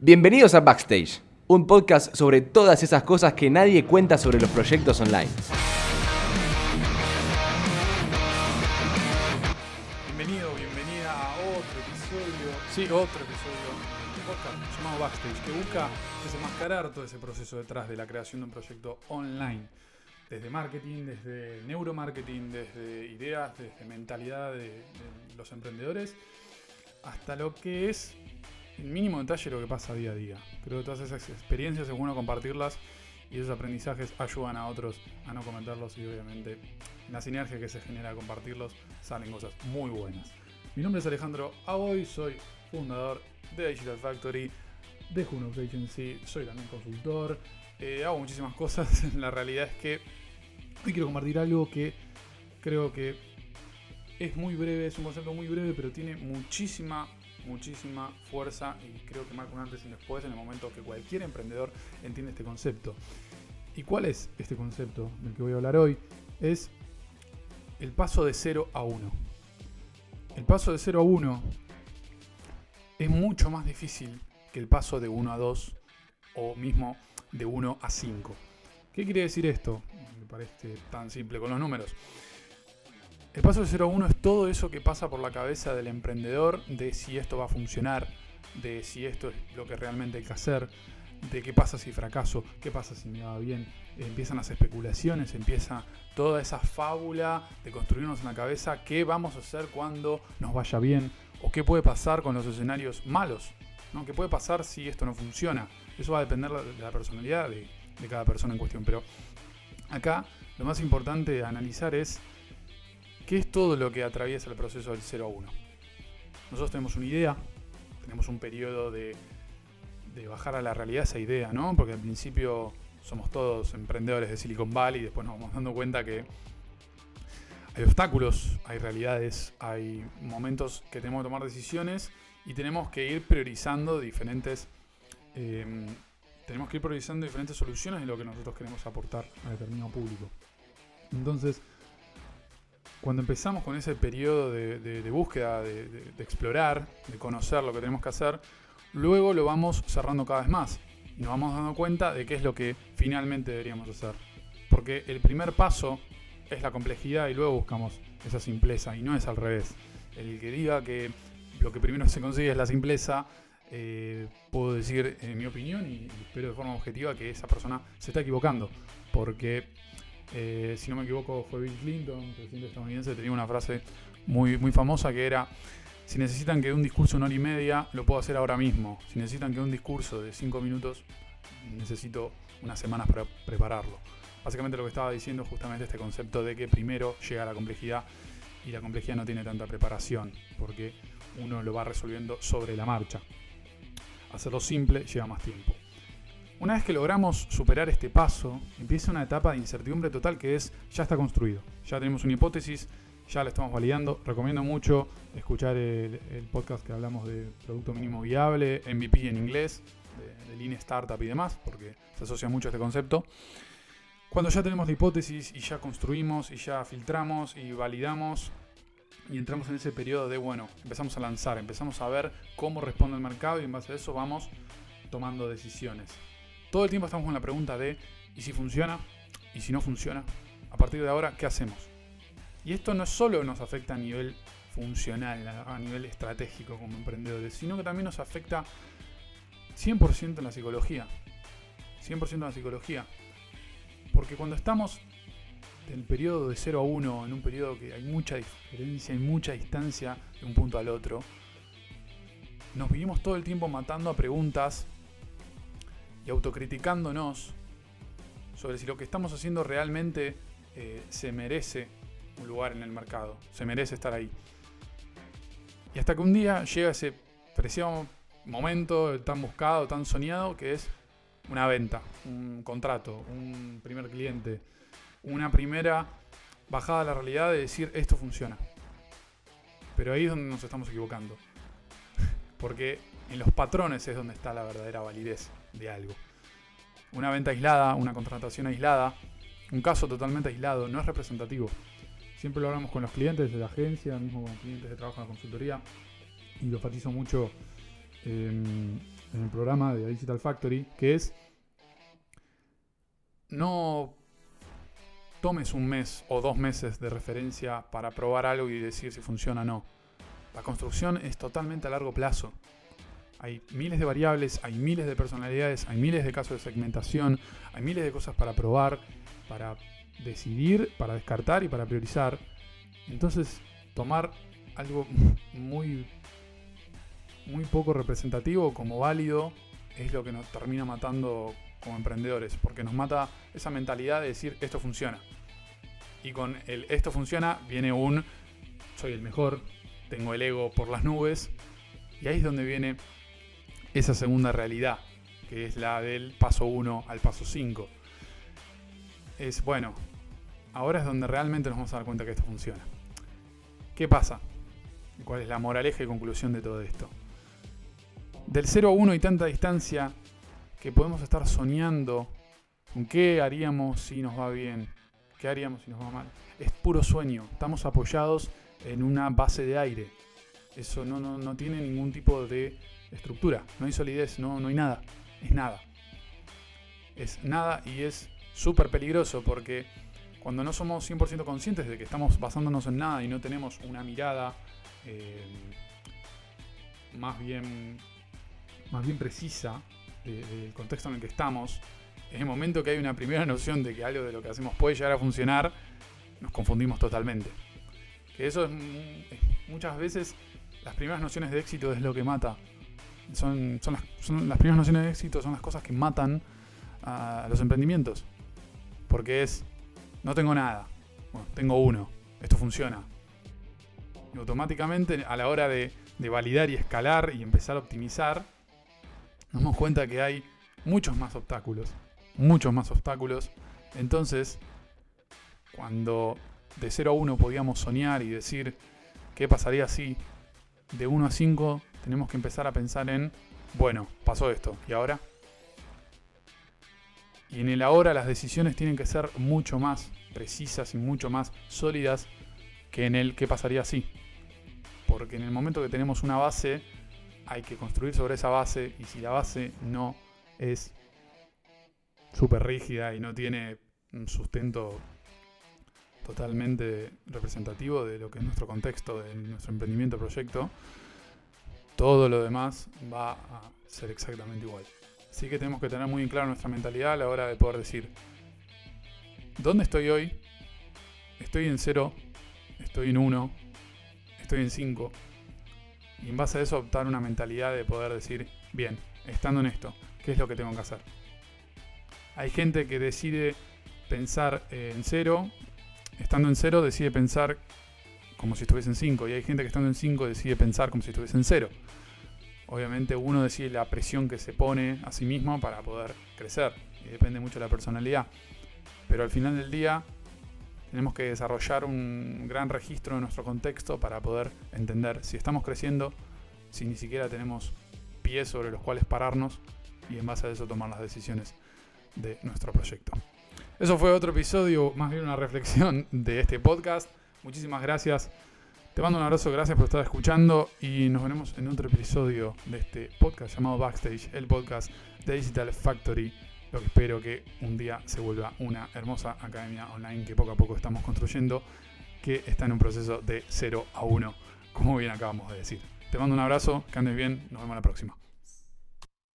Bienvenidos a Backstage, un podcast sobre todas esas cosas que nadie cuenta sobre los proyectos online. Bienvenido, bienvenida a otro episodio, sí, otro episodio de podcast llamado Backstage, que busca desenmascarar todo ese proceso detrás de la creación de un proyecto online. Desde marketing, desde neuromarketing, desde ideas, desde mentalidad de, de los emprendedores, hasta lo que es en mínimo detalle lo que pasa día a día. Creo que todas esas experiencias es bueno compartirlas y esos aprendizajes ayudan a otros a no cometerlos y obviamente en la sinergia que se genera compartirlos salen cosas muy buenas. Mi nombre es Alejandro Aboy, soy fundador de Digital Factory, de Juno Agency, soy también consultor, eh, hago muchísimas cosas. La realidad es que hoy quiero compartir algo que creo que es muy breve, es un concepto muy breve, pero tiene muchísima muchísima fuerza y creo que marca un antes y un después en el momento que cualquier emprendedor entiende este concepto. ¿Y cuál es este concepto del que voy a hablar hoy? Es el paso de 0 a 1. El paso de 0 a 1 es mucho más difícil que el paso de 1 a 2 o mismo de 1 a 5. ¿Qué quiere decir esto? Me parece tan simple con los números. El paso de 0 a 1 es todo eso que pasa por la cabeza del emprendedor de si esto va a funcionar, de si esto es lo que realmente hay que hacer, de qué pasa si fracaso, qué pasa si me va bien. Empiezan las especulaciones, empieza toda esa fábula de construirnos en la cabeza qué vamos a hacer cuando nos vaya bien o qué puede pasar con los escenarios malos, ¿no? qué puede pasar si esto no funciona. Eso va a depender de la personalidad de, de cada persona en cuestión. Pero acá lo más importante de analizar es ¿Qué es todo lo que atraviesa el proceso del 0 a 1? Nosotros tenemos una idea, tenemos un periodo de, bajar a la realidad esa idea, ¿no? Porque al principio somos todos emprendedores de Silicon Valley y después nos vamos dando cuenta que hay obstáculos, hay realidades, hay momentos que tenemos que tomar decisiones y tenemos que ir priorizando diferentes em, tenemos que ir priorizando diferentes soluciones de lo que nosotros queremos aportar a determinado público. Entonces, cuando empezamos con ese periodo de, búsqueda, de, explorar, de conocer lo que tenemos que hacer, luego lo vamos cerrando cada vez más y nos vamos dando cuenta de qué es lo que finalmente deberíamos hacer. Porque el primer paso es la complejidad y luego buscamos esa simpleza y no es al revés. El que diga que lo que primero se consigue es la simpleza, eh, puedo decir en mi opinión y espero de forma objetiva que esa persona se está equivocando. Porque eh, si no me equivoco, fue Bill Clinton, presidente estadounidense, tenía una frase muy, muy famosa que era, si necesitan que un discurso una hora y media, lo puedo hacer ahora mismo. Si necesitan que un discurso de cinco minutos, necesito unas semanas para prepararlo. Básicamente lo que estaba diciendo justamente este concepto de que primero llega la complejidad y la complejidad no tiene tanta preparación, porque uno lo va resolviendo sobre la marcha. Hacerlo simple lleva más tiempo. Una vez que logramos superar este paso, empieza una etapa de incertidumbre total que es, ya está construido, ya tenemos una hipótesis, ya la estamos validando. Recomiendo mucho escuchar el, podcast que hablamos de producto mínimo viable, MVP en inglés, de, de Lean Startup y demás, porque se asocia mucho a este concepto. Cuando ya tenemos la hipótesis y ya construimos y ya filtramos y validamos y entramos en ese periodo de, bueno, empezamos a lanzar, empezamos a ver cómo responde el mercado y en base a eso vamos tomando decisiones todo el tiempo estamos con la pregunta de, ¿y si funciona? ¿Y si no funciona? A partir de ahora, ¿qué hacemos? Y esto no solo nos afecta a nivel funcional, a nivel estratégico como emprendedores, sino que también nos afecta 100% en la psicología. 100% en la psicología. Porque cuando estamos en el periodo de 0 a 1, en un periodo que hay mucha diferencia, hay mucha distancia de un punto al otro, nos vivimos todo el tiempo matando a preguntas y autocriticándonos sobre si lo que estamos haciendo realmente eh, se merece un lugar en el mercado, se merece estar ahí. Y hasta que un día llega ese preciado momento tan buscado, tan soñado, que es una venta, un contrato, un primer cliente, una primera bajada a la realidad de decir esto funciona. Pero ahí es donde nos estamos equivocando. Porque en los patrones es donde está la verdadera validez de algo. Una venta aislada, una contratación aislada, un caso totalmente aislado, no es representativo. Siempre lo hablamos con los clientes de la agencia, mismo con clientes de trabajo en la consultoría, y lo enfatizo mucho em, en el programa de Digital Factory, que es no tomes un mes o dos meses de referencia para probar algo y decir si funciona o no. La construcción es totalmente a largo plazo. Hay miles de variables, hay miles de personalidades, hay miles de casos de segmentación, hay miles de cosas para probar, para decidir, para descartar y para priorizar. Entonces, tomar algo muy muy poco representativo como válido es lo que nos termina matando como emprendedores, porque nos mata esa mentalidad de decir esto funciona. Y con el esto funciona viene un soy el mejor, tengo el ego por las nubes, y ahí es donde viene esa segunda realidad, que es la del paso 1 al paso 5. Es bueno, ahora es donde realmente nos vamos a dar cuenta que esto funciona. ¿Qué pasa? ¿Cuál es la moraleja y conclusión de todo esto? Del 0 a 1 hay tanta distancia que podemos estar soñando con qué haríamos si nos va bien, qué haríamos si nos va mal. Es puro sueño, estamos apoyados en una base de aire. Eso no, no, tiene ningún tipo de estructura, no hay solidez, no, no hay nada, es nada. Es nada y es súper peligroso porque cuando no somos 100% conscientes de que estamos basándonos en nada y no tenemos una mirada eh, más bien más bien precisa del contexto en el que estamos, en el momento que hay una primera noción de que algo de lo que hacemos puede llegar a funcionar, nos confundimos totalmente. Que eso es, muchas veces las primeras nociones de éxito es lo que mata. Son, son, las, primeras nociones de éxito son las cosas que matan a los emprendimientos. Porque es, no tengo nada, bueno, tengo uno, esto funciona. Y automáticamente a la hora de, de validar y escalar y empezar a optimizar, nos damos cuenta que hay muchos más obstáculos. Muchos más obstáculos. Entonces, cuando de 0 a 1 podíamos soñar y decir qué pasaría si de 1 a 5 tenemos que empezar a pensar en, bueno, pasó esto, ¿y ahora? Y en el ahora las decisiones tienen que ser mucho más precisas y mucho más sólidas que en el qué pasaría si. Porque en el momento que tenemos una base, hay que construir sobre esa base y si la base no es súper rígida y no tiene un sustento totalmente representativo de lo que es nuestro contexto, de nuestro emprendimiento, proyecto, todo lo demás va a ser exactamente igual. Así que tenemos que tener muy en claro nuestra mentalidad a la hora de poder decir, ¿dónde estoy hoy? Estoy en 0, estoy en 1, estoy en 5, y en base a eso optar una mentalidad de poder decir, bien, estando en esto, ¿qué es lo que tengo que hacer? Hay gente que decide pensar en cero, estando en cero decide pensar como si estuviese en 5 y hay gente que estando en 5 decide pensar como si estuviese en cero. Obviamente uno decide la presión que se pone a sí mismo para poder crecer y depende mucho de la personalidad. Pero al final del día tenemos que desarrollar un gran registro de nuestro contexto para poder entender si estamos creciendo, si ni siquiera tenemos pies sobre los cuales pararnos y en base a eso tomar las decisiones de nuestro proyecto. Eso fue otro episodio, más bien una reflexión de este podcast. Muchísimas gracias. Te mando un abrazo, gracias por estar escuchando y nos veremos en otro episodio de este podcast llamado Backstage, el podcast de Digital Factory lo que espero que un día se vuelva una hermosa academia online que poco a poco estamos construyendo, que está en un proceso de 0 a 1, como bien acabamos de decir. Te mando un abrazo, que andes bien, nos vemos la próxima.